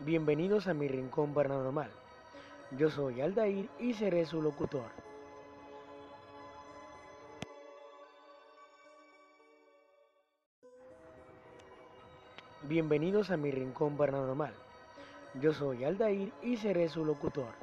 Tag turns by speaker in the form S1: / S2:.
S1: Bienvenidos a mi rincón paranormal. Yo soy Aldair y seré su locutor. Bienvenidos a mi rincón paranormal. Yo soy Aldair y seré su locutor.